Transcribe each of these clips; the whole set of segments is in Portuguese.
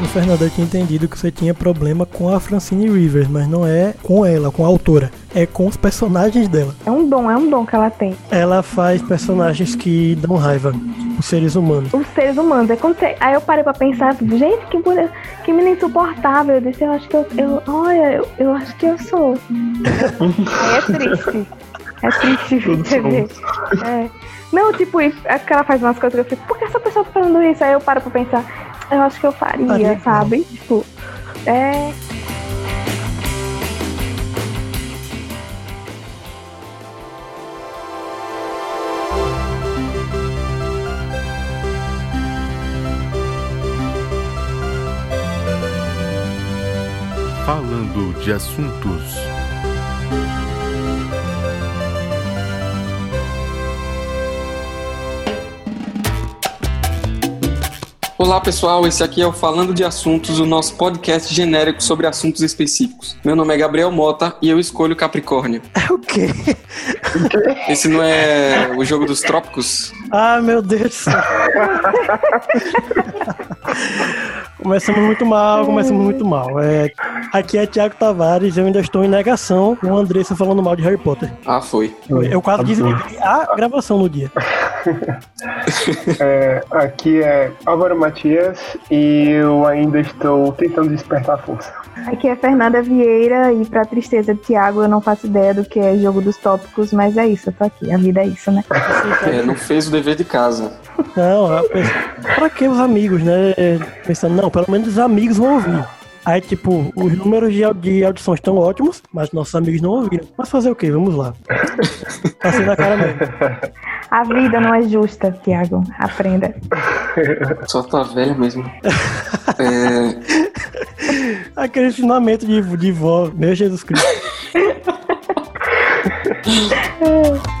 O Fernando eu tinha entendido que você tinha problema com a Francine Rivers, mas não é com ela, com a autora. É com os personagens dela. É um dom, é um dom que ela tem. Ela faz personagens que dão raiva, os seres humanos. Os seres humanos. É quando você... Aí eu parei pra pensar, gente, que, mulher, que menina insuportável. Eu disse, eu acho que eu. eu olha, eu, eu acho que eu sou. Aí é triste. É triste ver. É. Não, tipo, é que ela faz umas coisas que eu fico, por que essa pessoa tá fazendo isso? Aí eu paro pra pensar, eu acho que eu faria, Faria. sabe? Tipo, é. Falando de assuntos. Olá pessoal, esse aqui é o Falando de Assuntos, o nosso podcast genérico sobre assuntos específicos. Meu nome é Gabriel Mota e eu escolho Capricórnio. É o quê? Esse não é o jogo dos trópicos? Ah, meu Deus do céu. começamos muito mal, começamos muito mal. É, aqui é Thiago Tavares, eu ainda estou em negação com a Andressa falando mal de Harry Potter. Ah, foi. Eu quase desliguei a gravação no dia. É, aqui é Álvaro Matias e eu ainda estou tentando despertar a força. Aqui é Fernanda Vieira e pra tristeza de Tiago eu não faço ideia do que é jogo dos tópicos, mas é isso, eu tô aqui. A vida é isso, né? É, não fez o dever de casa. Não, penso, pra que os amigos, né? Pensando, não, pelo menos os amigos vão ouvir. Aí, tipo, os números de, de audição estão ótimos, mas nossos amigos não ouviram. Mas fazer o quê? Vamos lá. Passei na cara mesmo. A vida não é justa, Tiago. Aprenda. Só tá velho mesmo. É, Aquele ensinamento de, de vó, meu Jesus Cristo.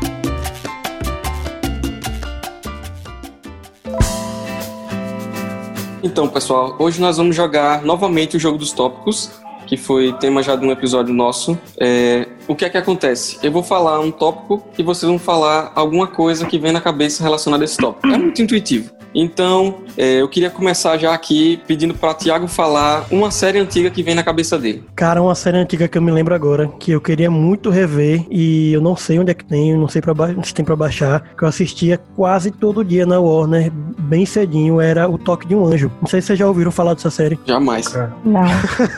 Então, pessoal, hoje nós vamos jogar novamente o jogo dos tópicos, que foi tema já de um episódio nosso. É, o que é que acontece? Eu vou falar um tópico e vocês vão falar alguma coisa que vem na cabeça relacionada a esse tópico. É muito intuitivo. Então, é, eu queria começar já aqui pedindo para Tiago falar uma série antiga que vem na cabeça dele. Cara, uma série antiga que eu me lembro agora, que eu queria muito rever e eu não sei onde é que tem, não sei pra se tem pra baixar, que eu assistia quase todo dia na Warner, bem cedinho, era O Toque de um Anjo. Não sei se vocês já ouviram falar dessa série. Jamais. Não.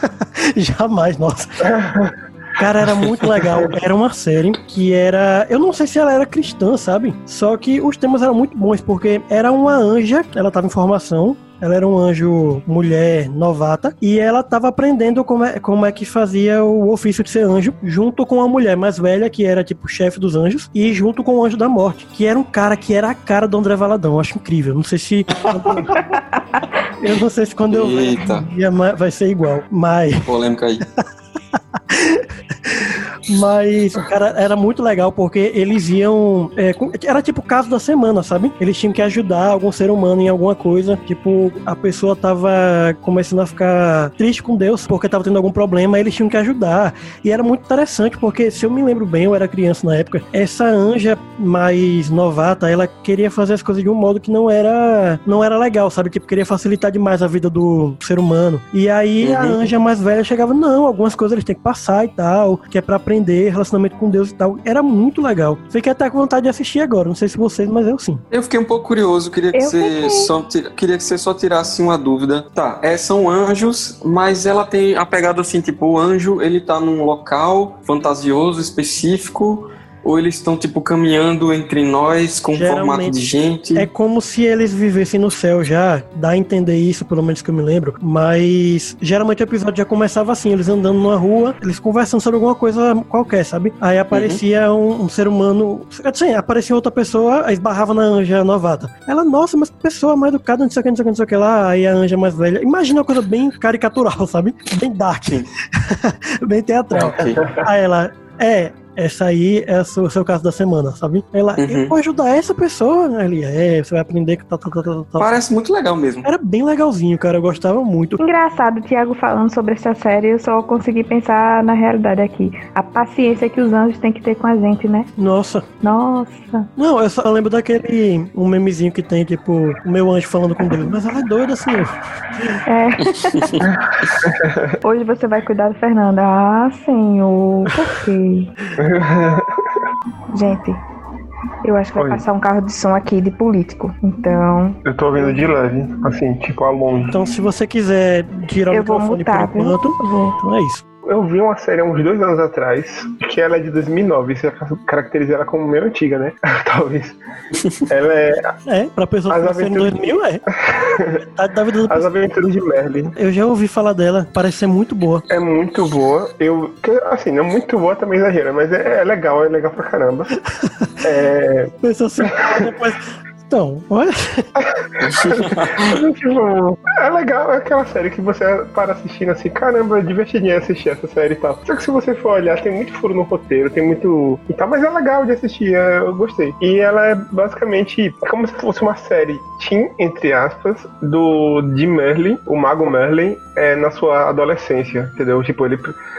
Jamais, nossa. Cara, era muito legal. Era uma série que era. Eu não sei se ela era cristã, sabe? Só que os temas eram muito bons, porque era uma anja, ela tava em formação. Ela era um anjo mulher novata e ela tava aprendendo como é, como é que fazia o ofício de ser anjo, junto com uma mulher mais velha, que era tipo chefe dos anjos, e junto com o anjo da morte, que era um cara que era a cara do André Valadão. Eu acho incrível. Não sei se. eu não sei se quando eu Eita. vai ser igual, mas. Polêmica aí. Mas, cara, era muito legal porque eles iam. é, era tipo o caso da semana, sabe? Eles tinham que ajudar algum ser humano em alguma coisa. Tipo, a pessoa tava começando a ficar triste com Deus porque tava tendo algum problema, eles tinham que ajudar. E era muito interessante porque, se eu me lembro bem, eu era criança na época, essa anja mais novata, ela queria fazer as coisas de um modo que não era, não era legal, sabe? Tipo, queria facilitar demais a vida do ser humano. E aí a Uhum. anja mais velha chegava, não, algumas coisas eles têm que passar e tal, que é pra aprender relacionamento com Deus e tal. Era muito legal. Fiquei até com vontade de assistir agora, não sei se vocês, mas eu sim. Eu fiquei um pouco curioso, queria que, Eu você fiquei. só, queria que você só tirasse uma dúvida. Tá, é, são anjos, mas ela tem a pegada assim, tipo, o anjo, ele tá num local fantasioso, específico, ou eles estão, tipo, caminhando entre nós com um formato Geralmente de gente? É como se eles vivessem no céu já, dá a entender isso, pelo menos que eu me lembro. Mas geralmente o episódio já começava assim, eles andando numa rua, eles conversando sobre alguma coisa qualquer, sabe? Aí aparecia um, um ser humano, assim, aparecia outra pessoa, aí esbarrava na anja novata. Ela, nossa, mas pessoa mais educada, não sei o que, não sei o que, não sei o que lá. Aí a anja mais velha. Imagina uma coisa bem caricatural, sabe? Bem dark. bem teatral. Ok. Aí ela, é, essa aí é o seu, o seu caso da semana, sabe? Ela, Uhum. eu vou ajudar essa pessoa. Ele, é, você vai aprender que tá, tá, tá, tá, tá. Parece muito legal mesmo. Era bem legalzinho, cara. Eu gostava muito. Engraçado, o Thiago falando sobre essa série, eu só consegui pensar na realidade aqui. A paciência que os anjos têm que ter com a gente, né? Nossa. Nossa. Não, eu só lembro daquele um memezinho que tem, tipo, o meu anjo falando com Deus. Mas ela é doida, senhor. É. Hoje você vai cuidar do Fernando. Ah, senhor. Por quê? Gente, eu acho que vai Oi. passar um carro de som aqui de político. Então, Eu tô ouvindo de leve, assim, tipo, a longe. Então, se você quiser tirar o eu vou microfone mutar, por enquanto, Eu vou. então é isso. Eu vi uma série há uns dois anos atrás, que ela é de 2009, isso caracteriza ela como meio antiga, né? Talvez. Ela é É, pra pessoa que As nasceu em aventuras- 2000, é. Vida do As Aventuras de Merlin. Eu já ouvi falar dela, parece ser muito boa. É muito boa. Eu, assim, não muito boa também exagera, mas é, é legal, é legal pra caramba. É, Pensou assim, depois. Então, olha. tipo, é legal, é aquela série que você para assistindo assim, caramba, é divertidinho assistir essa série e tal. Só que se você for olhar, tem muito furo no roteiro, tem muito. e tal, mas é legal de assistir, é, eu gostei. E ela é basicamente é como se fosse uma série teen, entre aspas, do de Merlin, o Mago Merlin, é, na sua adolescência, entendeu? Tipo, ele.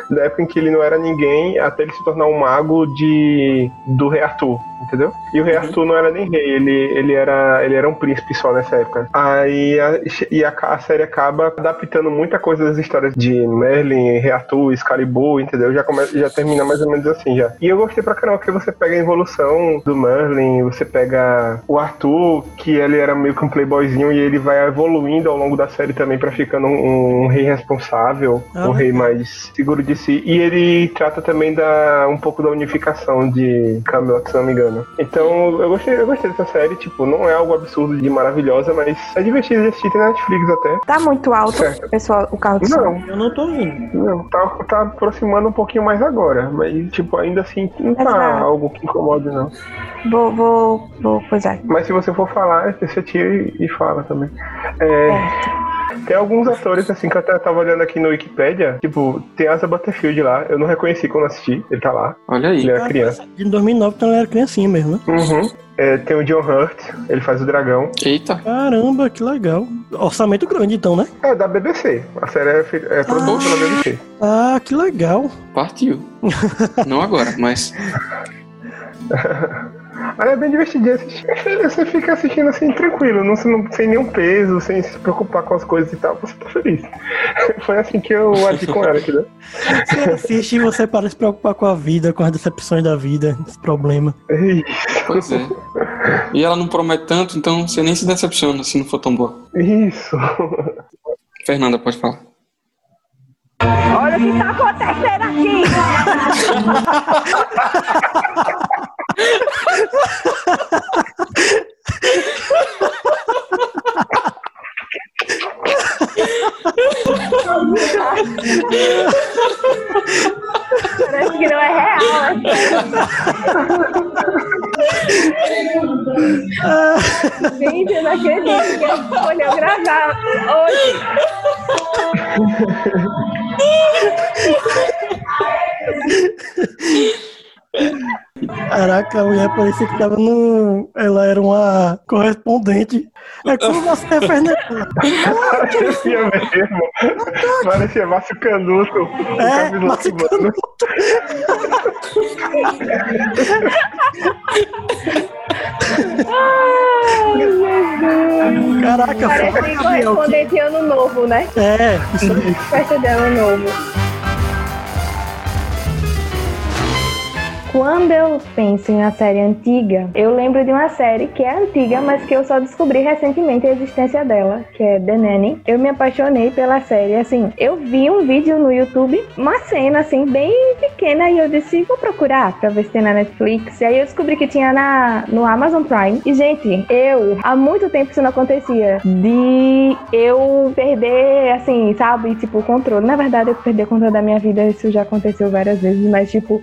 Da época em que ele não era ninguém, até ele se tornar um mago de do rei Arthur, entendeu? E o rei Arthur não era nem rei, ele, ele, era, ele era um príncipe só nessa época. Aí a, e a, a série acaba adaptando muita coisa das histórias de Merlin, rei Arthur, Excalibur, entendeu? Já, começa, já termina mais ou menos assim já. E eu gostei pra caramba, porque você pega a evolução do Merlin, você pega o Arthur, que ele era meio que um playboyzinho, e ele vai evoluindo ao longo da série também pra ficando um, um rei responsável, Ah, um rei mais seguro de si. E ele trata também da um pouco da unificação de Camelot, se não me engano. Então eu gostei, eu gostei dessa série, tipo, não é algo absurdo de maravilhosa, mas é divertido de assistir, tem na Netflix até. Tá muito alto, Certo. pessoal, o carro de som. Não, Eu não tô ouvindo. não, tá, tá aproximando um pouquinho mais agora, mas tipo, ainda assim não tá Exato. algo que incomode não. Vou, vou, vou coisar. Mas se você for falar, você tira e, e fala também. É, Tem alguns atores, assim, que eu até tava olhando aqui no Wikipedia. Tipo, tem Asa Butterfield lá. Eu não reconheci quando assisti. Ele tá lá. Olha aí. Ele era criança. De 2009, então ela era criancinha mesmo, né? Uhum. É, tem o John Hurt. Ele faz o dragão. Eita. Caramba, que legal. Orçamento grande, então, né? É da BBC. A série é, é produzida pela BBC. Ah, que legal. Partiu. Não agora, mas. Mas é bem divertidinho assistir. Você fica assistindo assim, tranquilo, não, sem nenhum peso, sem se preocupar com as coisas e tal. Você tá feliz. Foi assim que eu agi com ela, entendeu? Você assiste e você para de se preocupar com a vida, com as decepções da vida, esse problema. Pois é. E ela não promete tanto, então você nem se decepciona se não for tão boa. Isso. Fernanda, pode falar. Olha o que tá acontecendo aqui! Parece que não é real, é Gente, eu não acredito que escolheu gravar hoje. Caraca, a mulher parecia que tava no. Ela era uma correspondente. É como você, Fernanda. Parecia mesmo. Parecia Márcio Canuto. É, Márcio Cubano. Caraca, Parece um que- correspondente de ano novo, né? É, isso aí. Festa de ano novo. Quando eu penso em uma série antiga, eu lembro de uma série que é antiga, mas que eu só descobri recentemente a existência dela, que é The Nanny. Eu me apaixonei pela série, assim, eu vi um vídeo no YouTube, uma cena assim bem pequena e eu disse, vou procurar pra ver se tem na Netflix. E aí eu descobri que tinha na no Amazon Prime. E gente, eu há muito tempo isso não acontecia de eu perder assim, sabe, tipo, o controle. Na verdade, eu perder o controle da minha vida, isso já aconteceu várias vezes, mas tipo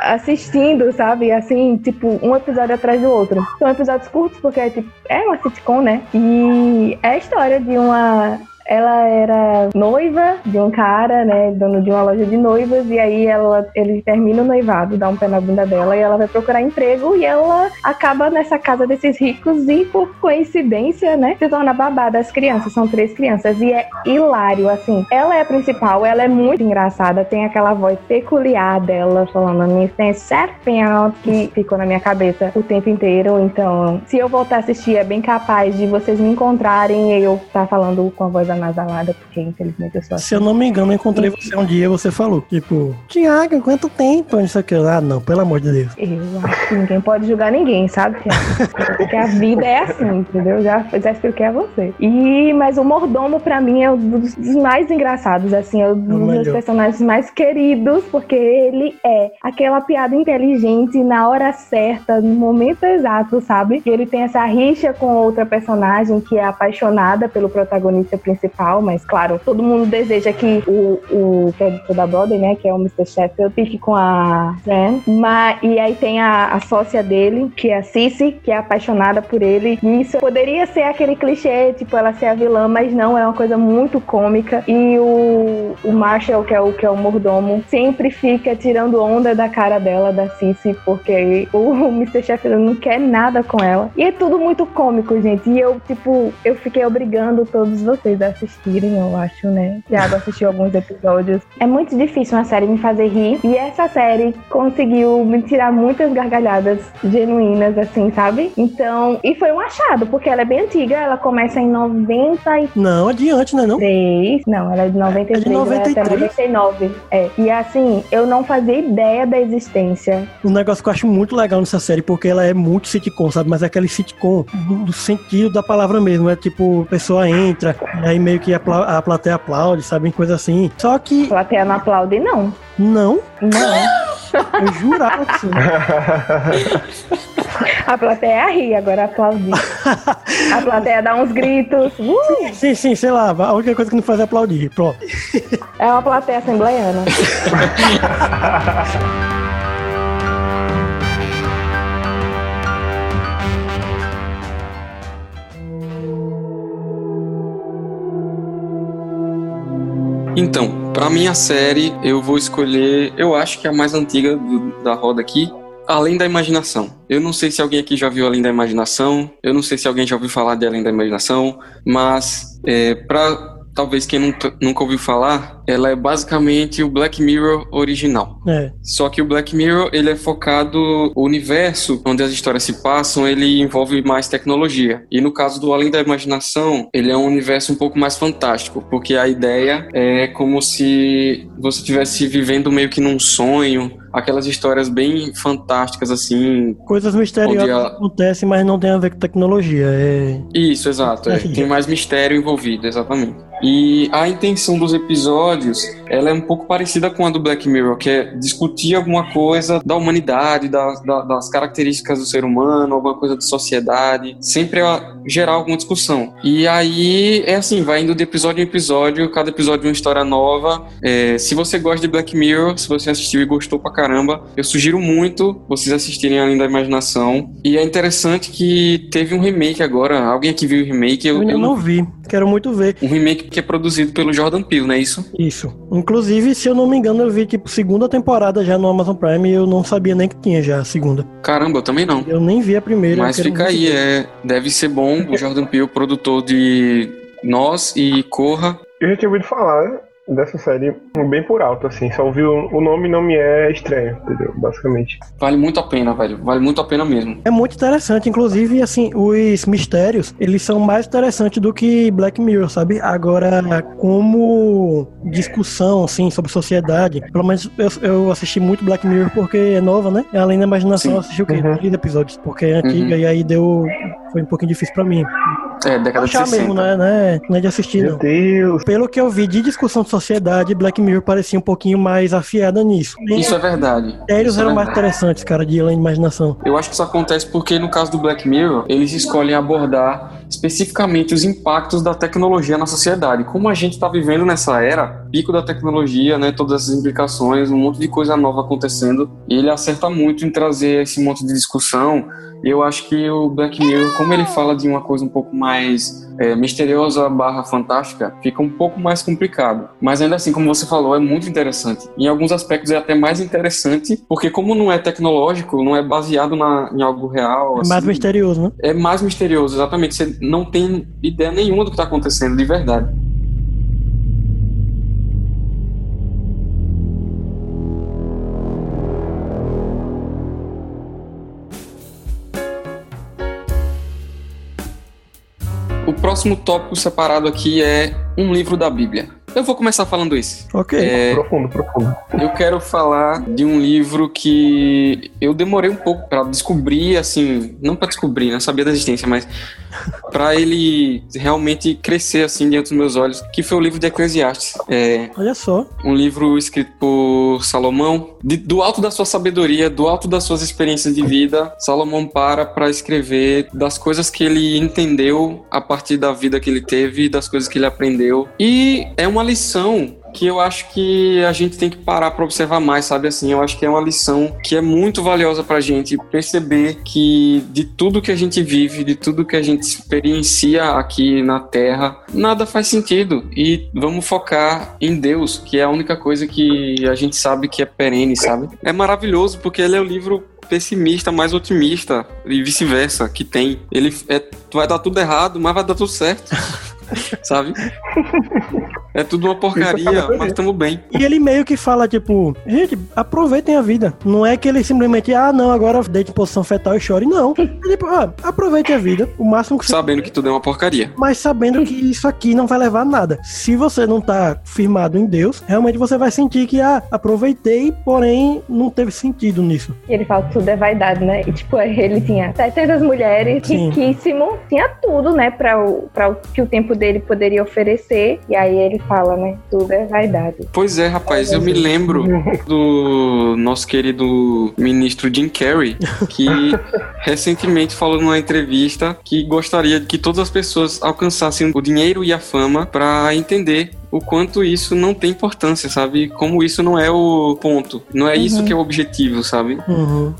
assistindo, sabe? Assim, tipo, um episódio atrás do outro. São episódios curtos, porque é, tipo, é uma sitcom, né? E é a história de uma. Ela era noiva de um cara, né, dono de uma loja de noivas, e aí ela, ele termina o noivado, dá um pé na bunda dela e ela vai procurar emprego e ela acaba nessa casa desses ricos e por coincidência, né, se torna babá das crianças. São três crianças e é hilário, assim. Ela é a principal, ela é muito engraçada, tem aquela voz peculiar dela falando Miss Sheffield que ficou na minha cabeça o tempo inteiro. Então, se eu voltar a assistir, é bem capaz de vocês me encontrarem e eu estar tá falando com a voz anasalada, porque infelizmente eu sou assim. Se eu não me engano, eu encontrei você um dia você falou, tipo, Tiago, quanto tempo? Isso aqui. Ah, não, pelo amor de Deus. Eu acho que ninguém pode julgar ninguém, sabe, Porque a vida é assim, entendeu? Já, já expliquei a você. E, mas o mordomo, pra mim, é um dos, dos mais engraçados, assim, é um dos meus personagens mais queridos, porque ele é aquela piada inteligente na hora certa, no momento exato, sabe? E ele tem essa rixa com outra personagem que é apaixonada pelo protagonista principal, mas claro, todo mundo deseja que o, o é da Brother, né, que é o Mr. Sheffield, fique com a Fran, mas, e aí tem a, a sócia dele, que é a Cici, que é apaixonada por ele, e isso poderia ser aquele clichê, tipo, ela ser a vilã, mas não, é uma coisa muito cômica, e o, o Marshall, que é o, que é o mordomo, sempre fica tirando onda da cara dela, da Cici, porque o, o Mr. Sheffield não quer nada com ela, e é tudo muito cômico, gente, e eu, tipo, eu fiquei obrigando todos vocês a assistirem, eu acho, né, Thiago assistiu alguns episódios, é muito difícil uma série me fazer rir, e essa série conseguiu me tirar muitas gargalhadas genuínas, assim, sabe? Então, e foi um achado, porque ela é bem antiga, ela começa em 90 e... Não, adiante, né, não? 3, não, ela é de 93, é de 93. até 99. É. E assim, eu não fazia ideia da existência. Um negócio que eu acho muito legal nessa série, porque ela é muito sitcom, sabe? Mas é aquele sitcom do sentido da palavra mesmo. É tipo, a pessoa entra, aí meio que a, a plateia aplaude, sabe? Coisa assim. Só que. A plateia não aplaude, não. Não? Não. Eu jurava que sim. A plateia ri, agora aplaudir. A plateia dá uns gritos. Uh! Sim, sim, sei lá. A única coisa que não faz é aplaudir. Pronto. É uma plateia assembleiana. Então, para minha série, eu vou escolher, eu acho que é a mais antiga do, da roda aqui, Além da Imaginação. Eu não sei se alguém aqui já viu Além da Imaginação, eu não sei se alguém já ouviu falar de Além da Imaginação, mas é, para talvez quem nunca, nunca ouviu falar, ela é basicamente o Black Mirror original. É. Só que o Black Mirror, ele é focado, o universo onde as histórias se passam, ele envolve mais tecnologia. E no caso do Além da Imaginação, ele é um universo um pouco mais fantástico, porque a ideia é como se você estivesse vivendo meio que num sonho, aquelas histórias bem fantásticas, assim. Coisas misteriosas a... acontecem, mas não tem a ver com tecnologia. É... Isso, exato. É. Tem mais mistério envolvido, exatamente. E a intenção dos episódios, ela é um pouco parecida com a do Black Mirror, que é discutir alguma coisa da humanidade, das, das características do ser humano, alguma coisa de sociedade, sempre é gerar alguma discussão. E aí é assim, vai indo de episódio em episódio, cada episódio é uma história nova. É, se você gosta de Black Mirror, se você assistiu e gostou pra caramba, eu sugiro muito vocês assistirem Além da Imaginação. E é interessante que teve um remake agora. Alguém aqui viu o remake? Eu, eu, eu não vi. Quero muito ver. Um remake que é produzido pelo Jordan Peele, não é isso? Isso. Inclusive, se eu não me engano, eu vi tipo segunda temporada já no Amazon Prime e eu não sabia nem que tinha já a segunda. Caramba, eu também não. Eu nem vi a primeira. Mas fica aí, é, deve ser bom. O Jordan Peele, produtor de Nós e Corra. Eu já tinha ouvido falar, dessa série bem por alto, assim. Só ouvir o nome não me é estranho, entendeu? Basicamente. Vale muito a pena, velho. Vale muito a pena mesmo. É muito interessante. Inclusive, assim, os mistérios, eles são mais interessantes do que Black Mirror, sabe? Agora, como discussão, assim, sobre sociedade, pelo menos eu, eu assisti muito Black Mirror porque é nova, né? Além da imaginação, Sim. eu assisti o quê? Uhum. 30 episódios, porque é antiga uhum. e aí deu... Foi um pouquinho difícil pra mim. É, década de 60. mesmo, né? né? Não é de assistir, Meu não. Deus. Pelo que eu vi de discussão de sociedade, Black Mirror parecia um pouquinho mais afiada nisso. Isso é verdade. Eles isso eram é mais interessantes, cara, de imaginação. Eu acho que isso acontece porque, no caso do Black Mirror, eles escolhem abordar especificamente os impactos da tecnologia na sociedade. Como a gente está vivendo nessa era, pico da tecnologia, né, todas essas implicações, um monte de coisa nova acontecendo, e ele acerta muito em trazer esse monte de discussão. Eu acho que o Black Mirror, como ele fala de uma coisa um pouco mais é, misteriosa barra fantástica, fica um pouco mais complicado. Mas ainda assim, como você falou, é muito interessante. Em alguns aspectos é até mais interessante, porque como não é tecnológico, não é baseado na, em algo real. É mais assim, misterioso, né? É mais misterioso, exatamente. Você não tem ideia nenhuma do que está acontecendo de verdade. Próximo tópico separado aqui é um livro da Bíblia. Eu vou começar falando esse. Ok. É, Profundo, profundo. eu quero falar de um livro que eu demorei um pouco pra descobrir, assim, não pra descobrir, não sabia da existência, mas pra ele realmente crescer assim diante dos meus olhos, que foi o livro de Eclesiastes. É Olha só. um livro escrito por Salomão, de- do alto da sua sabedoria, do alto das suas experiências de vida, Salomão para para escrever das coisas que ele entendeu a partir da vida que ele teve, das coisas que ele aprendeu. E é uma lição que eu acho que a gente tem que parar para observar mais, sabe assim? Eu acho que é uma lição que é muito valiosa pra gente perceber que de tudo que a gente vive, de tudo que a gente experiencia aqui na Terra, nada faz sentido e vamos focar em Deus, que é a única coisa que a gente sabe que é perene, sabe? É maravilhoso porque ele é o livro pessimista, mais otimista e vice-versa que tem. Ele é, vai dar tudo errado, mas vai dar tudo certo. sabe? É tudo uma porcaria, mas estamos bem. E ele meio que fala, tipo, gente, aproveitem a vida. Não é que ele simplesmente, ah, não, agora deite em posição fetal e chore. Não. É tipo, ah, aproveitem a vida. O máximo que você Sabendo que tudo é uma porcaria. mas sabendo que isso aqui não vai levar a nada. Se você não tá firmado em Deus, realmente você vai sentir que, ah, aproveitei, porém não teve sentido nisso. E ele fala que tudo é vaidade, né? E tipo, ele tinha 700 mulheres, Sim. riquíssimo, tinha tudo, né, para o, pra o que o tempo dele poderia oferecer. E aí ele fala, né, tudo é vaidade. Pois é, rapaz, eu me lembro do nosso querido ministro Jim Carrey, que recentemente falou numa entrevista que gostaria de que todas as pessoas alcançassem o dinheiro e a fama para entender o quanto isso não tem importância, sabe? Como isso não é o ponto, não é isso que é o objetivo, sabe? Uhum.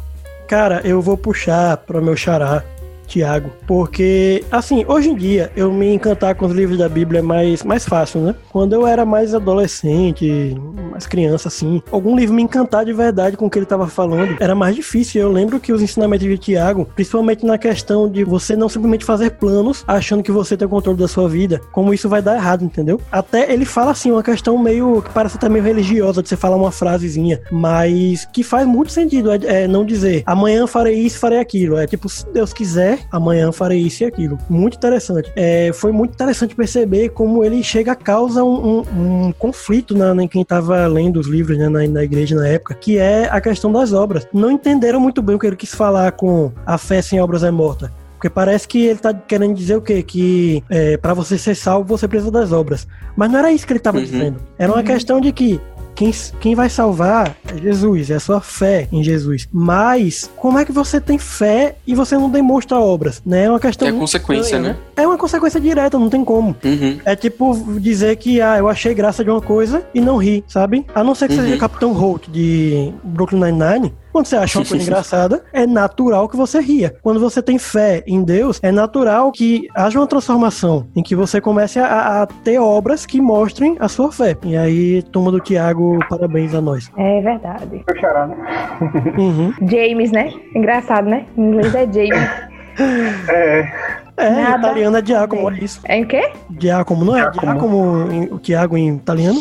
Cara, eu vou puxar para meu xará, Tiago, porque, assim, hoje em dia eu me encantar com os livros da Bíblia é mais, mais fácil, né? Quando eu era mais adolescente, mais criança, assim, algum livro me encantar de verdade com o que ele tava falando era mais difícil. Eu lembro que os ensinamentos de Tiago, principalmente na questão de você não simplesmente fazer planos achando que você tem o controle da sua vida, como isso vai dar errado, entendeu? Até ele fala assim, uma questão meio que parece até meio religiosa de você falar uma frasezinha, mas que faz muito sentido. É, é não dizer amanhã farei isso, farei aquilo. É tipo, se Deus quiser, amanhã farei isso e aquilo. Muito interessante. É, foi muito interessante perceber como ele chega a causa um, um- um conflito na, em quem estava lendo os livros né, na, na igreja na época, que é a questão das obras. Não entenderam muito bem o que ele quis falar com a fé sem obras é morta. Porque parece que ele tá querendo dizer o quê? Que é, para você ser salvo, você precisa das obras. Mas não era isso que ele tava Uhum. dizendo. Era uma questão de que quem, quem vai salvar é Jesus, é a sua fé em Jesus. Mas como é que você tem fé e você não demonstra obras? Né? É uma questão. É consequência, estranha, né? É uma consequência direta, não tem como. Uhum. É tipo dizer que ah, eu achei graça de uma coisa e não ri, sabe? A não ser que Uhum. seja Capitão Holt de Brooklyn Nine-Nine. Quando você acha uma coisa engraçada, é natural que você ria. Quando você tem fé em Deus, é natural que haja uma transformação, em que você comece a, a ter obras que mostrem a sua fé. E aí, turma do Tiago, parabéns a nós. É verdade. Meu xará, né? Uhum. James, né? Engraçado, né? Em inglês é James. É, É, em Nada italiano é Giacomo, é isso. É em quê? Giacomo, não é? Giacomo. Giacomo, em- o Tiago em italiano?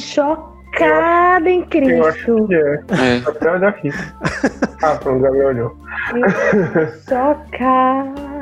Chocada em eu acho Cristo. que é. É. Até olhar aqui. Ah, pronto, Gabriel olhou. Chocada.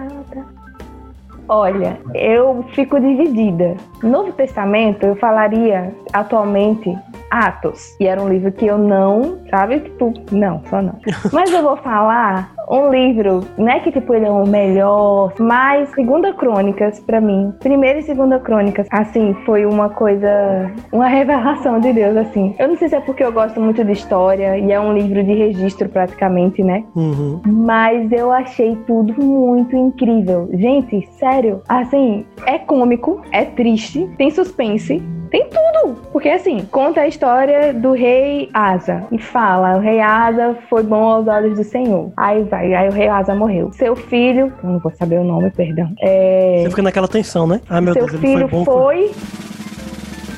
Olha, eu fico dividida. Novo Testamento, eu falaria atualmente Atos. E era um livro que eu não, sabe? Tipo, não, só não. Mas eu vou falar um livro, né, que tipo ele é o melhor, mas Segunda Crônicas para mim, primeira e Segunda Crônicas, assim, foi uma coisa, uma revelação de Deus assim. Eu não sei se é porque eu gosto muito de história e é um livro de registro praticamente, né? Uhum. Mas eu achei tudo muito incrível. Gente, sério, assim, é cômico, é triste, tem suspense, tem tudo. Porque assim, conta a história do rei Asa. E fala, o rei Asa foi bom aos olhos do Senhor. Aí vai, aí o rei Asa morreu. Seu filho, eu não vou saber o nome, perdão. É... Você fica naquela tensão, né? Ah, meu Seu Deus, filho ele foi bom. foi...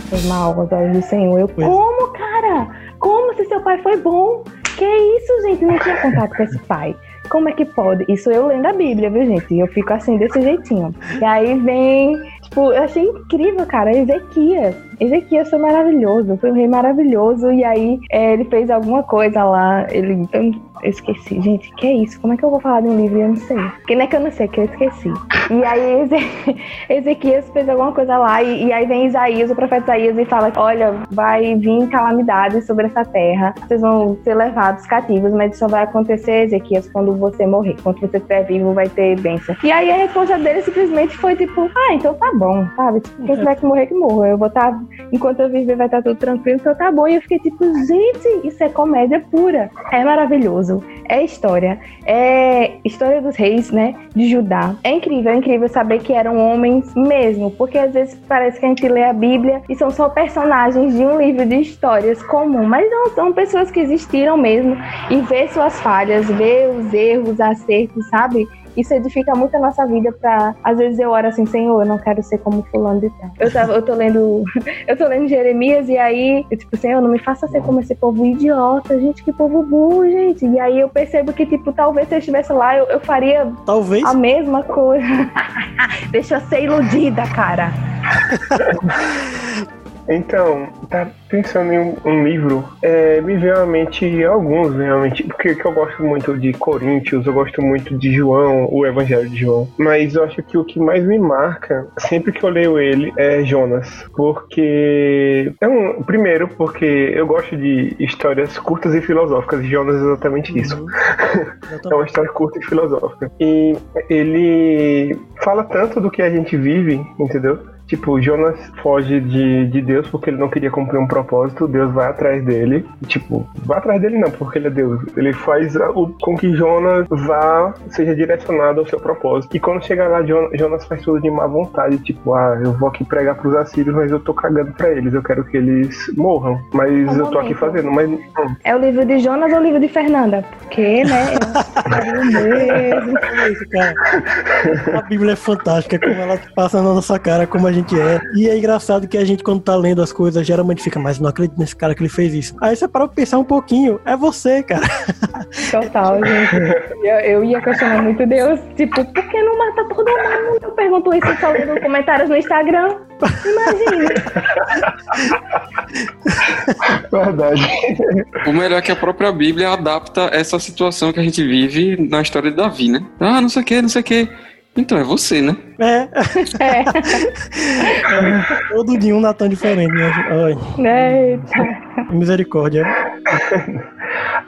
foi mal aos olhos do Senhor. Eu, Pois. como, cara? Como se seu pai foi bom? Que isso, gente? Não tinha contato com esse pai. Como é que pode? Isso eu lendo a Bíblia, viu, gente? Eu fico assim, desse jeitinho. E aí vem, tipo, eu achei incrível, cara, Ezequias. Ezequias foi maravilhoso, foi um rei maravilhoso. E aí é, ele fez alguma coisa lá. Ele. Eu, eu esqueci, gente, que é isso? Como é que eu vou falar de um livro e eu não sei? Que não é que eu não sei, que eu esqueci. E aí Eze- Ezequias fez alguma coisa lá, e, e aí vem Isaías, o profeta Isaías, e fala: Olha, vai vir calamidade sobre essa terra, vocês vão ser levados cativos, mas isso só vai acontecer, Ezequias, quando você morrer. Quando você estiver vivo, vai ter bênção. E aí a resposta dele simplesmente foi tipo: Ah, então tá bom, sabe? Tipo, quem tiver que morrer, que morra. Eu vou estar, enquanto eu viver, vai estar tudo tranquilo, então tá bom. E eu fiquei tipo: Gente, isso é comédia pura. É maravilhoso. É história. É história dos reis, né? De Judá. É incrível, é incrível saber que eram homens mesmo. Porque às vezes parece que a gente lê a Bíblia e são só personagens de um livro de histórias comum. Mas não, são pessoas que existiram mesmo. E ver suas falhas, ver os erros, os acertos, sabe? Isso edifica muito a nossa vida pra. Às vezes eu oro assim, Senhor, eu não quero ser como fulano de tal. Eu, tava, eu tô lendo. eu tô lendo Jeremias e aí, eu, tipo, Senhor, não me faça ser como esse povo idiota, gente, que povo burro, gente. E aí eu percebo que, tipo, talvez se eu estivesse lá, eu, eu faria Talvez. a mesma coisa. Deixa eu ser iludida, cara. Então, tá pensando em um, um livro, é, me veio à mente alguns, realmente, porque que eu gosto muito de Coríntios, eu gosto muito de João, o Evangelho de João, mas eu acho que o que mais me marca, sempre que eu leio ele, é Jonas, porque, é um, primeiro, porque eu gosto de histórias curtas e filosóficas, e Jonas é exatamente isso. Uhum. É uma história curta e filosófica. E ele fala tanto do que a gente vive, entendeu? Tipo, Jonas foge de, de Deus porque ele não queria cumprir um propósito, Deus vai atrás dele. Tipo, vai atrás dele não, porque ele é Deus. Ele faz o, com que Jonas vá, seja direcionado ao seu propósito. E quando chega lá, Jon- Jonas faz tudo de má vontade. Tipo, ah, eu vou aqui pregar pros assírios, mas eu tô cagando pra eles. Eu quero que eles morram. Mas Um eu tô aqui fazendo. Mas hum, É o livro de Jonas ou o livro de Fernanda? Porque, né? É o mesmo. É isso, cara. A Bíblia é fantástica, como ela passa na nossa cara, como a gente é. E é engraçado que a gente, quando tá lendo as coisas, geralmente fica, mas não acredito nesse cara que ele fez isso. Aí você para pra pensar um pouquinho, é você, cara. Total, gente. Eu, eu ia questionar muito Deus, tipo, por que não mata todo mundo? Eu pergunto isso só lendo comentários no Instagram. Imagina. verdade. O melhor é que a própria Bíblia adapta essa situação que a gente vive na história de Davi, né? Ah, não sei o que, não sei o que. Então é você, né? É, É, todo dia um Natan diferente, né? Ai, eita. misericórdia.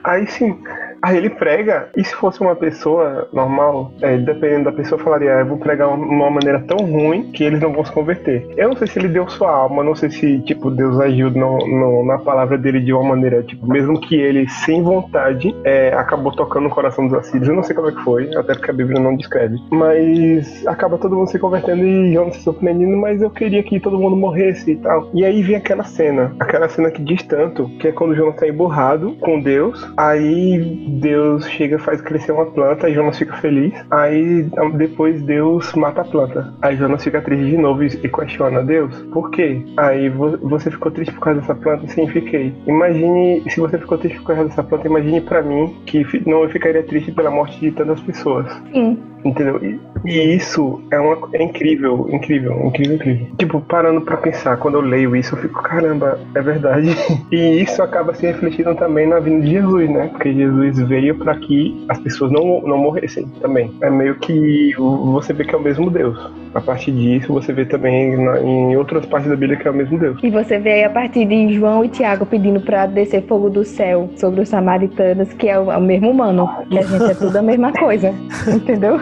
Aí sim, aí ele prega, e se fosse uma pessoa normal, é, dependendo da pessoa, falaria, ah, eu vou pregar uma, uma maneira tão ruim que eles não vão se converter. Eu não sei se ele deu sua alma, não sei se, tipo, Deus agiu no, no- na palavra dele de uma maneira, tipo, mesmo que ele, sem vontade, é, acabou tocando no coração dos assírios. Eu não sei como é que foi, até porque a Bíblia não descreve. Mas acaba todo mundo se convertendo e Jonas se surpreendendo, mas eu queria que todo mundo morresse e tal. E aí vem aquela cena, aquela cena que diz tanto, que é quando Jonas tá emburrado com Deus, aí Deus chega e faz crescer uma planta, e Jonas fica feliz, aí depois Deus mata a planta. Aí Jonas fica triste de novo e questiona Deus, por quê? Aí vo- você ficou triste por causa dessa planta? Sim, fiquei. Imagine, se você ficou triste por causa dessa planta, imagine pra mim que não eu ficaria triste pela morte de tantas pessoas. Sim. Entendeu? E E isso é, uma, é incrível, incrível, incrível, incrível. Tipo, parando pra pensar, quando eu leio isso, eu fico, caramba, é verdade. E isso acaba se refletindo também na vinda de Jesus, né? Porque Jesus veio para que as pessoas não, não morressem também. É meio que você vê que é o mesmo Deus. A partir disso, você vê também na, em outras partes da Bíblia que é o mesmo Deus. E você vê aí a partir de João e Tiago pedindo para descer fogo do céu sobre os samaritanos, que é o, é o mesmo humano. Que a gente é tudo a mesma coisa. Entendeu?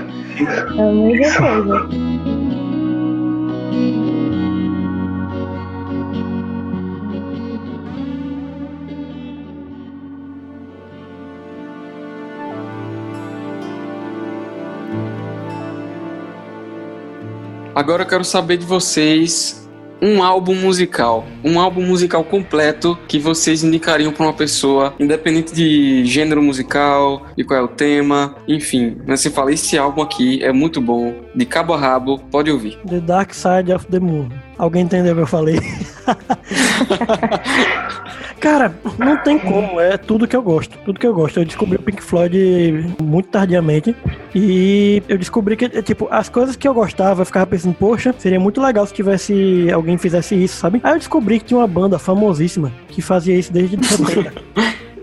É a mesma coisa. Agora eu quero saber de vocês um álbum musical, um álbum musical completo que vocês indicariam para uma pessoa, independente de gênero musical, de qual é o tema, enfim. Mas você fala, esse álbum aqui é muito bom, de cabo a rabo, pode ouvir. The Dark Side of the Moon. Alguém entendeu o que eu falei? Cara, não tem como, é tudo que eu gosto, tudo que eu gosto. Eu descobri o Pink Floyd muito tardiamente e eu descobri que, tipo, as coisas que eu gostava, eu ficava pensando, poxa, seria muito legal se tivesse alguém fizesse isso, sabe? Aí eu descobri que tinha uma banda famosíssima que fazia isso desde 70.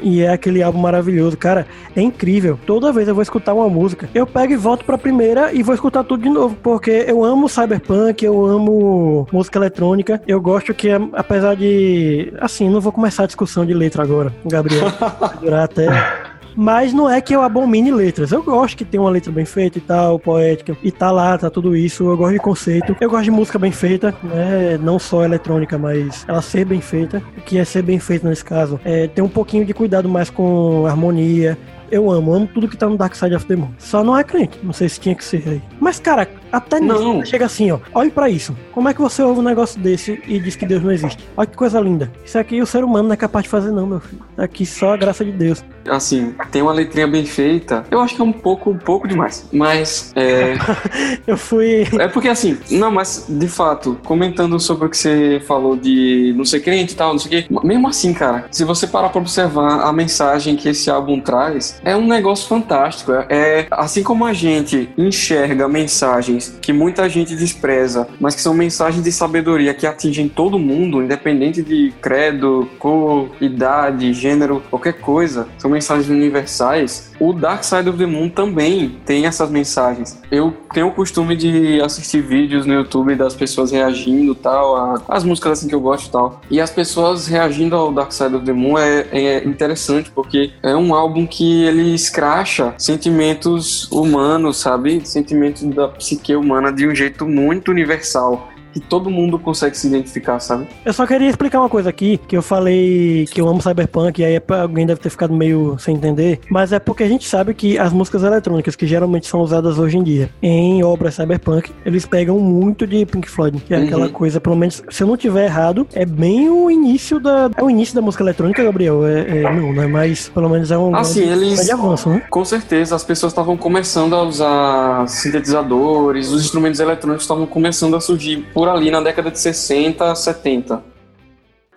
E é aquele álbum maravilhoso, cara. É incrível. Toda vez eu vou escutar uma música, eu pego e volto pra primeira e vou escutar tudo de novo. Porque eu amo cyberpunk, eu amo música eletrônica. Eu gosto que, apesar de. Assim, não vou começar a discussão de letra agora, Gabriel. Durar até. Mas não é que eu abomine letras. Eu gosto que tem uma letra bem feita e tal, poética. E tá lá, tá tudo isso. Eu gosto de conceito. Eu gosto de música bem feita, né? Não só eletrônica, mas ela ser bem feita. O que é ser bem feito nesse caso? É ter um pouquinho de cuidado mais com harmonia, eu amo, amo tudo que tá no Dark Side of the Moon. Só não é crente, não sei se tinha que ser aí. Mas, cara, até nisso, chega assim, ó. Olhe para isso. Como é que você ouve um negócio desse e diz que Deus não existe? Olha que coisa linda. Isso aqui o ser humano não é capaz de fazer, não, meu filho. Aqui só a graça de Deus. Assim, tem uma letrinha bem feita. Eu acho que é um pouco, um pouco demais. Mas, é. eu fui. É porque, assim, não, mas de fato, comentando sobre o que você falou de não ser crente e tal, não sei o quê. Mesmo assim, cara, se você parar pra observar a mensagem que esse álbum traz, é um negócio fantástico. É, é assim como a gente enxerga mensagens que muita gente despreza, mas que são mensagens de sabedoria que atingem todo mundo, independente de credo, cor, idade, gênero, qualquer coisa. São mensagens universais. O Dark Side of the Moon também tem essas mensagens. Eu tenho o costume de assistir vídeos no YouTube das pessoas reagindo tal, às músicas assim que eu gosto e tal. E as pessoas reagindo ao Dark Side of the Moon é, é interessante porque é um álbum que ele escracha sentimentos humanos, sabe? Sentimentos da psique humana de um jeito muito universal que todo mundo consegue se identificar, sabe? Eu só queria explicar uma coisa aqui, que eu falei que eu amo Cyberpunk, e aí alguém deve ter ficado meio sem entender, mas é porque a gente sabe que as músicas eletrônicas, que geralmente são usadas hoje em dia em obras Cyberpunk, eles pegam muito de Pink Floyd, que é uhum. aquela coisa, pelo menos, se eu não tiver errado, é bem o início da... É o início da música eletrônica, Gabriel? É, é não, né? Mas pelo menos é um... Assim, eles... de avanço, né? Com certeza, as pessoas estavam começando a usar sintetizadores, os instrumentos eletrônicos estavam começando a surgir por por ali na década de 60, 70.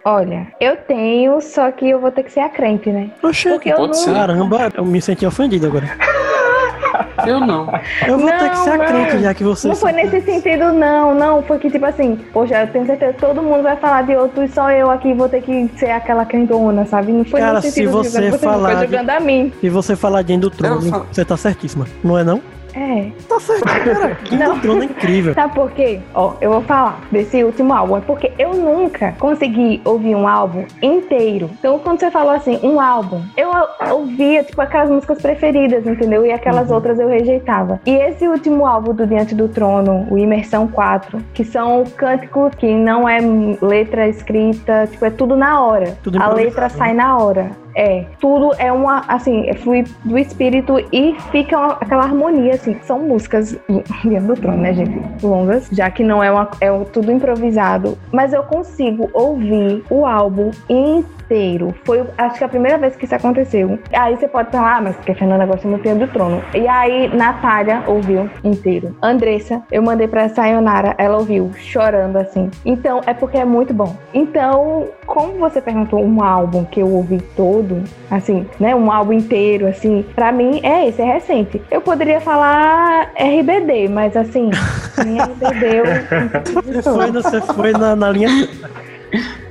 Olha, eu tenho, só que eu vou ter que ser a crente, né? Oxe, Porque pode eu não... ser. Caramba, eu me senti ofendido agora. Eu não. Eu vou não, ter que ser a crente, já que você. Não foi nesse sentido, não, não. Foi que, tipo assim, poxa, eu tenho certeza que todo mundo vai falar de outro e só eu aqui vou ter que ser aquela crentona, sabe? Não foi Cara, nesse sentido. Se você você falar. De... A mim. Se você falar de Endotron, você tá certíssima. Não é não? É. Tá certo, cara. Não. é incrível. Sabe por quê? Ó, eu vou falar desse último álbum. É porque eu nunca consegui ouvir um álbum inteiro. Então, quando você falou assim, um álbum, eu ouvia, tipo, aquelas músicas preferidas, entendeu? E aquelas uhum. outras eu rejeitava. E esse último álbum do Diante do Trono, o Imersão 4, que são cânticos que não é letra escrita, tipo, é tudo na hora. Tudo A letra sai na hora. É, tudo é uma, assim, é fluir do espírito e fica uma, aquela harmonia, assim. São músicas do trono, né, gente? Longas, já que não é uma, é tudo improvisado. Mas eu consigo ouvir o álbum em inteiro. Foi, acho que a primeira vez que isso aconteceu. Aí você pode falar, ah, mas porque a Fernanda gosta muito do trono. E aí, Natália ouviu inteiro. Andressa, eu mandei pra Sayonara, ela ouviu, chorando assim. Então, é porque é muito bom. Então, como você perguntou um álbum que eu ouvi todo, assim, né? Um álbum inteiro, assim, pra mim é esse, é recente. Eu poderia falar RBD, mas assim, nem RBD eu. Você foi, você foi na, na linha.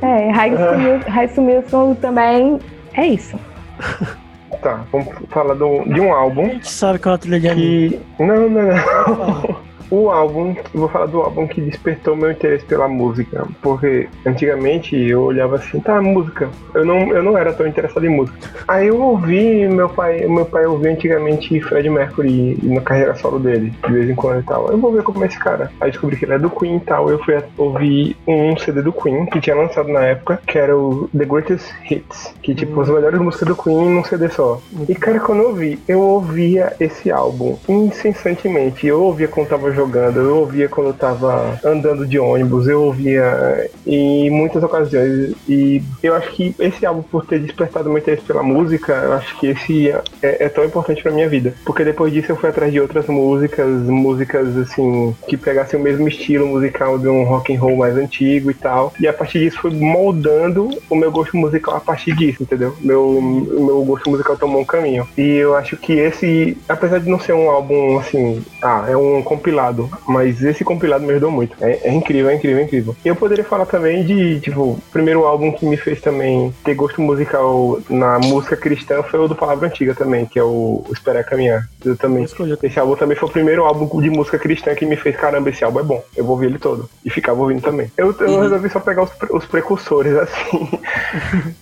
É, High School, High School Musical também é isso. Tá, vamos falar do- de um A álbum gente sabe que é uma trilha de. Não, não, não. O álbum, vou falar do álbum que despertou meu interesse pela música. Porque antigamente eu olhava assim, tá, música. Eu não, eu não era tão interessado em música. Aí eu ouvi, meu pai, meu pai ouvia antigamente Fred Mercury na carreira solo dele, de vez em quando e tal. Eu vou ver como é esse cara. Aí descobri que ele é do Queen e tal. Eu fui ouvir um CD do Queen que tinha lançado na época, que era o The Greatest Hits. Que tipo, as melhores músicas do Queen num CD só. E cara, quando eu ouvi, eu ouvia esse álbum incessantemente. Eu ouvia quando tava jogando, eu ouvia quando eu tava andando de ônibus, eu ouvia eh, em muitas ocasiões. E eu acho que esse álbum, por ter despertado meu interesse pela música, eu acho que esse é, é tão importante pra minha vida. Porque depois disso eu fui atrás de outras músicas, músicas assim, que pegassem o mesmo estilo musical de um rock and roll mais antigo e tal. E a partir disso foi moldando o meu gosto musical a partir disso, entendeu? Meu, meu gosto musical tomou um caminho. E eu acho que esse, apesar de não ser um álbum assim, ah, é um compilado, mas esse compilado me ajudou muito. É, é incrível, é incrível, é incrível. E eu poderia falar também de, tipo, o primeiro álbum que me fez também ter gosto musical na música cristã foi o do Palavra Antiga também, que é o Esperar Caminhar. Eu também. Esse álbum também foi o primeiro álbum de música cristã que me fez, caramba, esse álbum é bom. Eu vou ouvir ele todo. E ficava ouvindo também. Eu, eu Uhum. resolvi só pegar os, os precursores, assim.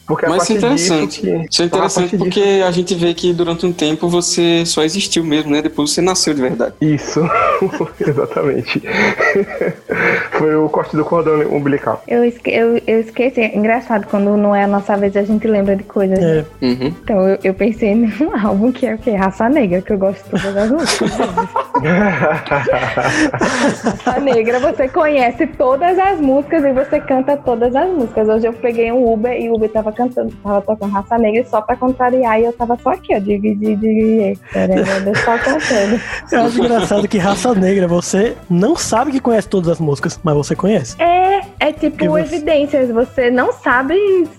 Porque a Mas isso é partir disso interessante. que- Isso é a interessante partir porque a gente vê que durante um tempo você só existiu mesmo, né? Depois você nasceu de verdade. Isso, exatamente. Foi o corte do cordão umbilical. Eu, esque eu, eu esqueci. É engraçado, quando não é a nossa vez, a gente lembra de coisas. É, Uhum. Então eu, eu pensei num álbum que é o quê? Raça Negra, que eu gosto de todas as músicas. Raça Negra, você conhece todas as músicas e você canta todas as músicas. Hoje eu peguei um Uber e o Uber tava cantando, tava tocando Raça Negra só pra contrariar e eu tava só aqui, ó, de de só cantando. eu acho engraçado que raça negra, você não sabe que conhece todas as músicas, mas você conhece. É, é tipo você- evidências. Você não sabe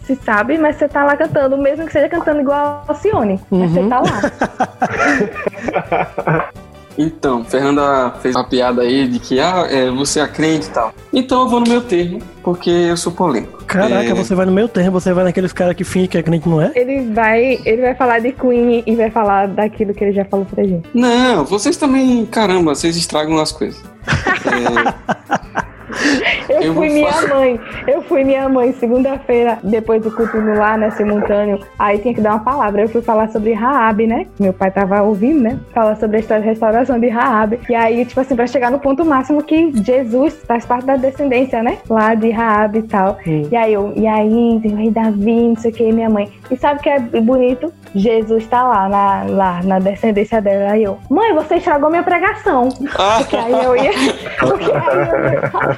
se sabe, mas você tá lá cantando, mesmo que seja cantando igual a Alcione. Mas você Uhum. tá lá. Então, Fernanda fez uma piada aí de que ah, é, você é crente e tal. Então eu vou no meu termo, porque eu sou polêmico. Caraca, É, você vai no meio termo, você vai naqueles caras que fingem que é crente, não é? Ele vai, ele vai falar de Queen e vai falar daquilo que ele já falou pra gente. Não, vocês também, caramba, vocês estragam as coisas. É, Eu, Eu fui minha falar. mãe. Eu fui minha mãe segunda-feira, depois do culto no lar, né, simultâneo. Aí tinha que dar uma palavra. Eu fui falar sobre Raab, né? Meu pai tava ouvindo, né? Falar sobre a história de restauração de Raab. E aí, tipo assim, pra chegar no ponto máximo que Jesus faz parte da descendência, né? Lá de Raab e tal. Hum. E aí eu, e aí, tem o rei Davi, não sei o que, minha mãe. E sabe o que é bonito? Jesus tá lá, na, lá, na descendência dela. Aí eu, mãe, você estragou minha pregação. ah, Porque aí eu ia. Porque aí eu ia falar.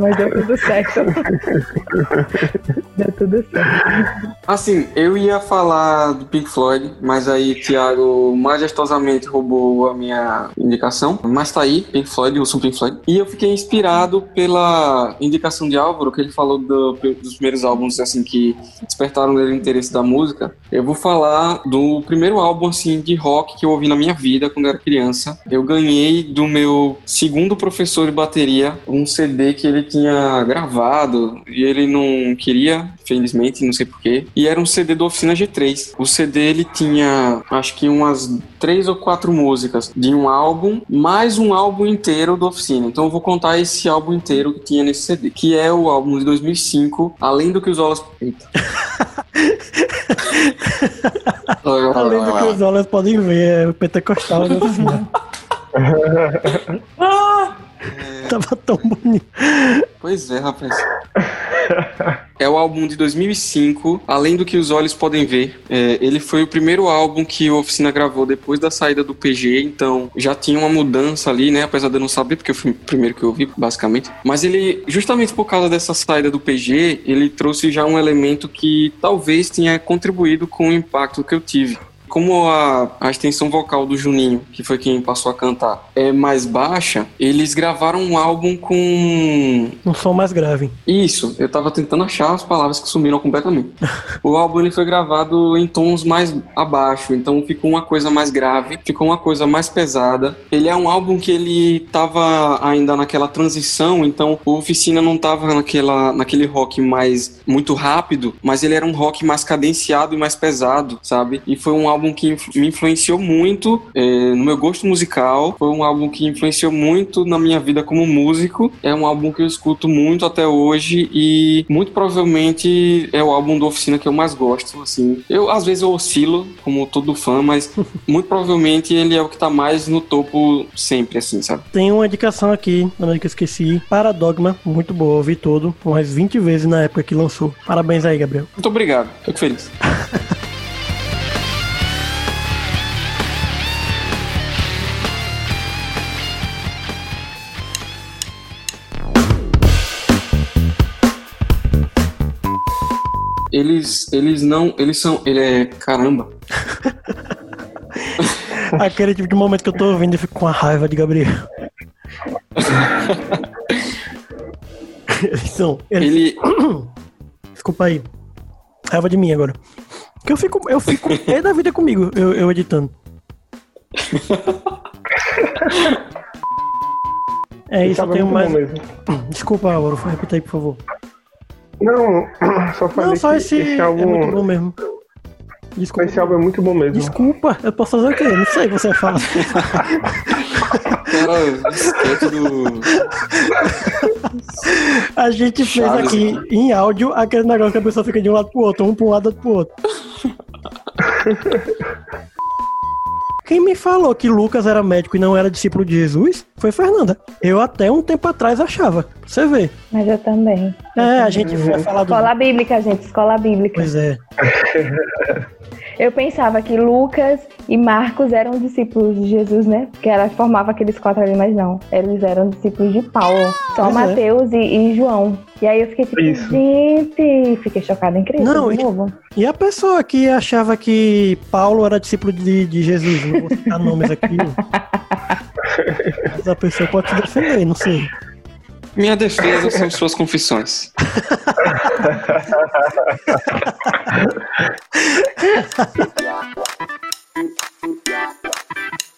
Mas deu tudo certo. Deu tudo certo. assim, eu ia falar do Pink Floyd, mas aí Thiago majestosamente roubou a minha indicação. Mas tá aí, Pink Floyd, sou Pink Floyd. E eu fiquei inspirado pela indicação de Álvaro, que ele falou do- dos primeiros álbuns assim que despertaram nele o interesse da música. Eu vou falar do primeiro álbum assim de rock que eu ouvi na minha vida quando eu era criança. Eu ganhei do meu segundo professor de bateria um CD que ele tinha gravado e ele não queria, felizmente, não sei porquê. E era um CD do Oficina G3. O CD ele tinha, acho que umas três ou quatro músicas de um álbum, mais um álbum inteiro do Oficina. Então eu vou contar esse álbum inteiro que tinha nesse CD, que é o álbum de 2005, Além do que os olhos... Eita. Além do que os olhos podem ver, é o pentecostal da oficina. Tava tão bonito. Pois é, rapaz. É o álbum de 2005, Além do que os olhos podem ver. É, ele foi o primeiro álbum que o Oficina gravou depois da saída do PG, então já tinha uma mudança ali, né? Apesar de eu não saber, porque foi o primeiro que eu vi, basicamente. Mas ele, justamente por causa dessa saída do PG, ele trouxe já um elemento que talvez tenha contribuído com o impacto que eu tive como a, a extensão vocal do Juninho, que foi quem passou a cantar, é mais baixa, eles gravaram um álbum com. Um som mais grave. Isso, eu tava tentando achar as palavras que sumiram completamente. o álbum ele foi gravado em tons mais abaixo, então ficou uma coisa mais grave, ficou uma coisa mais pesada. Ele é um álbum que ele tava ainda naquela transição, então o Oficina não tava naquela, naquele rock mais muito rápido, mas ele era um rock mais cadenciado e mais pesado, sabe? E foi um álbum álbum que me influenciou muito é, no meu gosto musical. Foi um álbum que influenciou muito na minha vida como músico. É um álbum que eu escuto muito até hoje e muito provavelmente é o álbum do Oficina que eu mais gosto. Assim, eu às vezes eu oscilo como todo fã, mas muito provavelmente ele é o que tá mais no topo sempre, assim, sabe? Tem uma indicação aqui, na que eu esqueci. Paradogma, muito boa, ouvi todo, umas 20 vezes na época que lançou. Parabéns aí, Gabriel. Muito obrigado, fico feliz. eles, eles não. Eles são. Ele é. Caramba. Aquele tipo de momento que eu tô ouvindo e fico com a raiva de Gabriel. eles são. Eles... Ele. Desculpa aí. Raiva de mim agora. Que eu fico. Eu fico é da vida comigo, eu, eu editando. É isso, eu tenho mais. Desculpa, Álvaro, repita aí, por favor. Não, só falei Não, só esse, esse álbum... é muito bom mesmo. Desculpa. Esse álbum é muito bom mesmo. Desculpa, eu posso fazer o quê? Não sei, você fala. Cara, do. A gente fez Chaves. aqui em áudio aquele negócio que a pessoa fica de um lado pro outro, um pro um lado outro pro outro. Quem me falou que Lucas era médico e não era discípulo de Jesus foi Fernanda. Eu até um tempo atrás achava. Você ver. Mas eu também. É, a gente foi falar do. Escola bíblica, gente, escola bíblica. Pois é. Eu pensava que Lucas e Marcos eram discípulos de Jesus, né? Que ela formava aqueles quatro ali, mas não. Eles eram discípulos de Paulo. Só pois é. Mateus é. e, e, João. E aí eu fiquei tipo, Isso. gente, fiquei chocada em Cristo não, de novo. E, e a pessoa que achava que Paulo era discípulo de, de Jesus? Não vou citar nomes aqui. mas a pessoa pode se defender, não sei. Minha defesa são suas confissões.